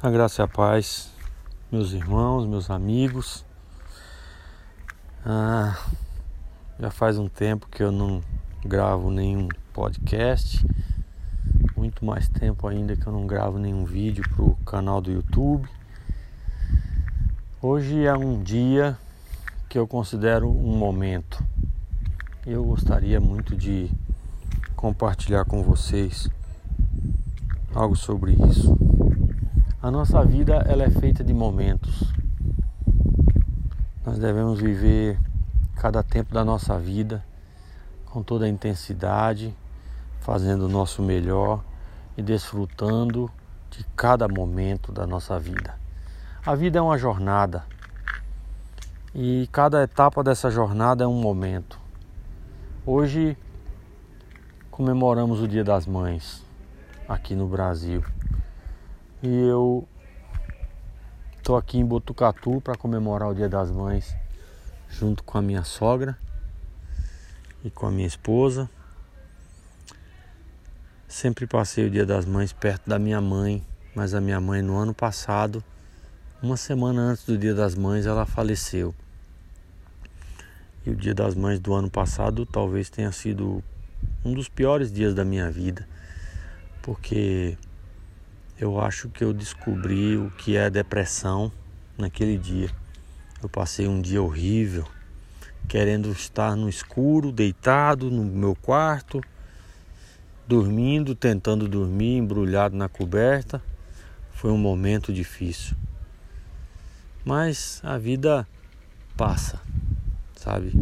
A graça e a paz, meus irmãos, meus amigos. Ah, já faz um tempo que eu não gravo nenhum podcast. Muito mais tempo ainda que eu não gravo nenhum vídeo para o canal do YouTube. Hoje é um dia que eu considero um momento. Eu gostaria muito de compartilhar com vocês algo sobre isso. A nossa vida ela é feita de momentos. Nós devemos viver cada tempo da nossa vida com toda a intensidade, fazendo o nosso melhor e desfrutando de cada momento da nossa vida. A vida é uma jornada e cada etapa dessa jornada é um momento. Hoje comemoramos o Dia das Mães aqui no Brasil. E eu tô aqui em Botucatu para comemorar o Dia das Mães junto com a minha sogra e com a minha esposa. Sempre passei o Dia das Mães perto da minha mãe, mas a minha mãe no ano passado, uma semana antes do Dia das Mães, ela faleceu. E o Dia das Mães do ano passado talvez tenha sido um dos piores dias da minha vida, porque eu acho que eu descobri o que é depressão naquele dia. Eu passei um dia horrível, querendo estar no escuro, deitado no meu quarto, dormindo, tentando dormir, embrulhado na coberta. Foi um momento difícil. Mas a vida passa, sabe?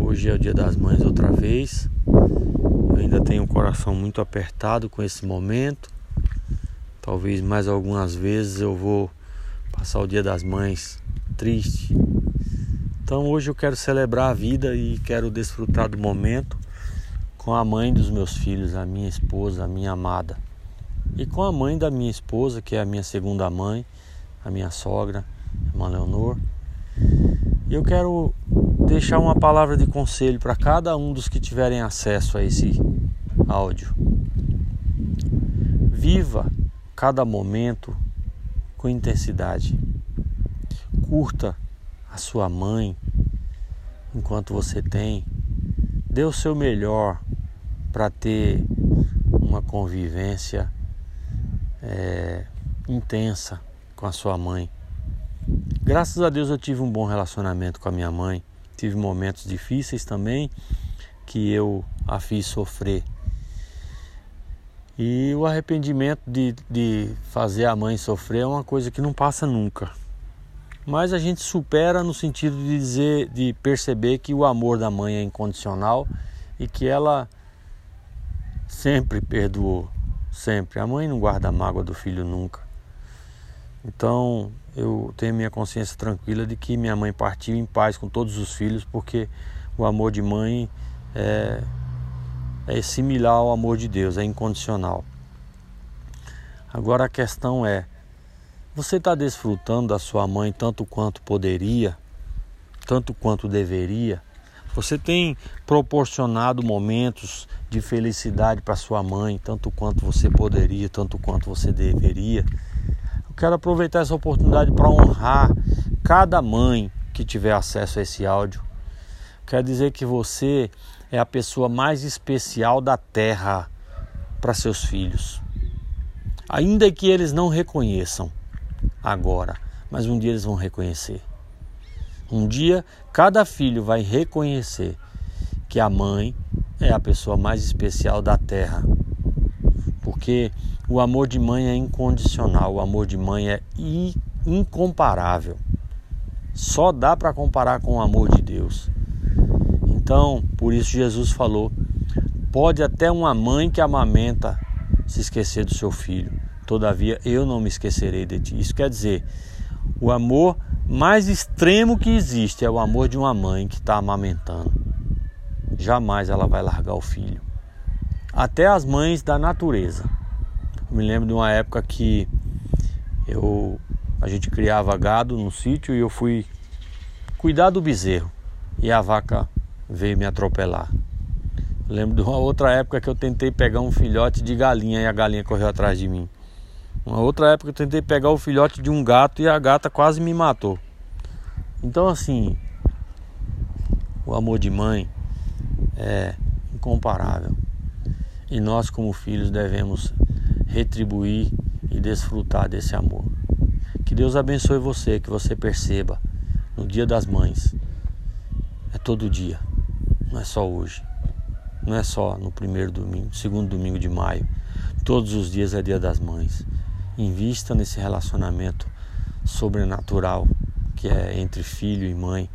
Hoje é o Dia das Mães outra vez. Eu ainda tenho o coração muito apertado com esse momento Talvez mais algumas vezes eu vou passar o Dia das Mães triste. Então hoje eu quero celebrar a vida e quero desfrutar do momento com a mãe dos meus filhos, a minha esposa, a minha amada. E com a mãe da minha esposa, que é a minha segunda mãe, a minha sogra, irmã Leonor. E eu quero deixar uma palavra de conselho para cada um dos que tiverem acesso a esse áudio. Viva cada momento com intensidade. Curta a sua mãe enquanto você tem. Dê o seu melhor para ter uma convivência é, intensa com a sua mãe. Graças a Deus eu tive um bom relacionamento com a minha mãe. Tive momentos difíceis também que eu a fiz sofrer. E o arrependimento de, de fazer a mãe sofrer é uma coisa que não passa nunca. Mas a gente supera no sentido de dizer, de perceber que o amor da mãe é incondicional e que ela sempre perdoou, sempre. A mãe não guarda a mágoa do filho nunca. Então eu tenho minha consciência tranquila de que minha mãe partiu em paz com todos os filhos, porque o amor de mãe é é similar ao amor de Deus, é incondicional. Agora a questão é: você está desfrutando da sua mãe tanto quanto poderia, tanto quanto deveria? Você tem proporcionado momentos de felicidade para sua mãe, tanto quanto você poderia, tanto quanto você deveria? Eu quero aproveitar essa oportunidade para honrar cada mãe que tiver acesso a esse áudio. Quero dizer que você é a pessoa mais especial da terra para seus filhos. Ainda que eles não reconheçam agora, mas um dia eles vão reconhecer. Um dia cada filho vai reconhecer que a mãe é a pessoa mais especial da terra. Porque o amor de mãe é incondicional, o amor de mãe é incomparável. Só dá para comparar com o amor de Deus. Então, por isso Jesus falou: pode até uma mãe que amamenta se esquecer do seu filho, todavia eu não me esquecerei de ti. Isso quer dizer, o amor mais extremo que existe é o amor de uma mãe que está amamentando. Jamais ela vai largar o filho. Até as mães da natureza. Eu me lembro de uma época que eu a gente criava gado no sítio e eu fui cuidar do bezerro e a vaca veio me atropelar. Lembro de uma outra época que eu tentei pegar um filhote de galinha e a galinha correu atrás de mim. Uma outra época eu tentei pegar o filhote de um gato e a gata quase me matou. Então assim, o amor de mãe é incomparável. E nós como filhos devemos retribuir e desfrutar desse amor. Que Deus abençoe você, que você perceba no Dia das Mães. É todo dia, não é só hoje. Não é só no primeiro domingo, segundo domingo de maio. Todos os dias é Dia das Mães. Invista nesse relacionamento sobrenatural que é entre filho e mãe.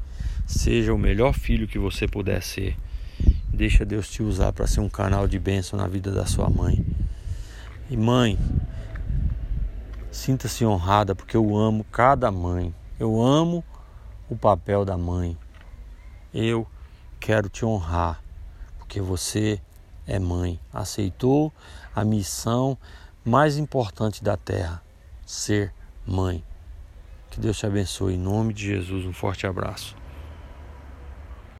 Seja o melhor filho que você puder ser. Deixa Deus te usar para ser um canal de bênção na vida da sua mãe. E mãe, sinta-se honrada porque eu amo cada mãe. Eu amo o papel da mãe. Eu quero te honrar porque você é mãe. Aceitou a missão mais importante da terra, ser mãe. Que Deus te abençoe. Em nome de Jesus, um forte abraço.